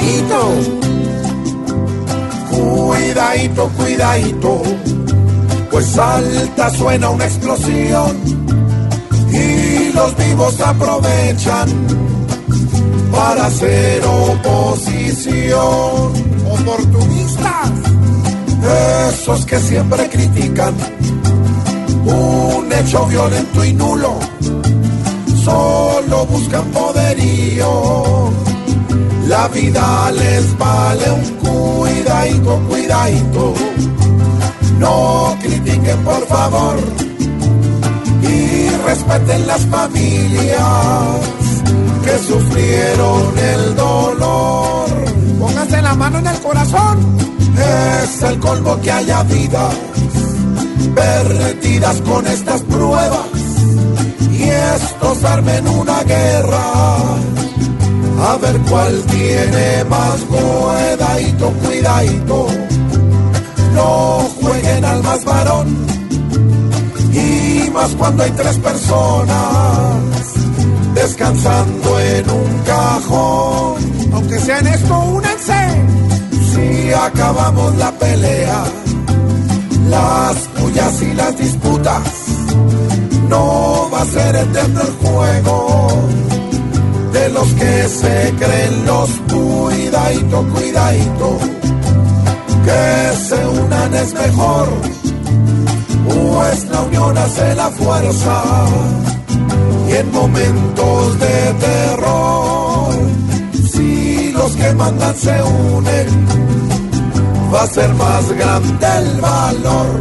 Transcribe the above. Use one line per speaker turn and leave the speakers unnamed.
cuidadito, cuidadito, cuidadito, pues salta, suena una explosión y los vivos aprovechan para hacer oposición.
Oportunistas.
Esos que siempre critican un hecho violento y nulo, solo buscan poderío. La vida les vale un cuidadito, cuidadito. No critiquen por favor y respeten las familias que sufrieron el dolor.
Pónganse la mano en el corazón.
Es el colmo que haya vidas perdidas con estas pruebas y estos armen una guerra. A ver cuál tiene más cuidadito, cuidadito. No jueguen al más varón y más cuando hay tres personas descansando en un cajón.
Aunque sea en esto, únanse.
Si acabamos la pelea, las pullas y las disputas, no va a ser eterno el juego de los que se creen los cuidadito, cuidadito, que se unan es mejor, pues la unión hace la fuerza y en momentos de terror, si los que mandan se unen, va a ser más grande el valor.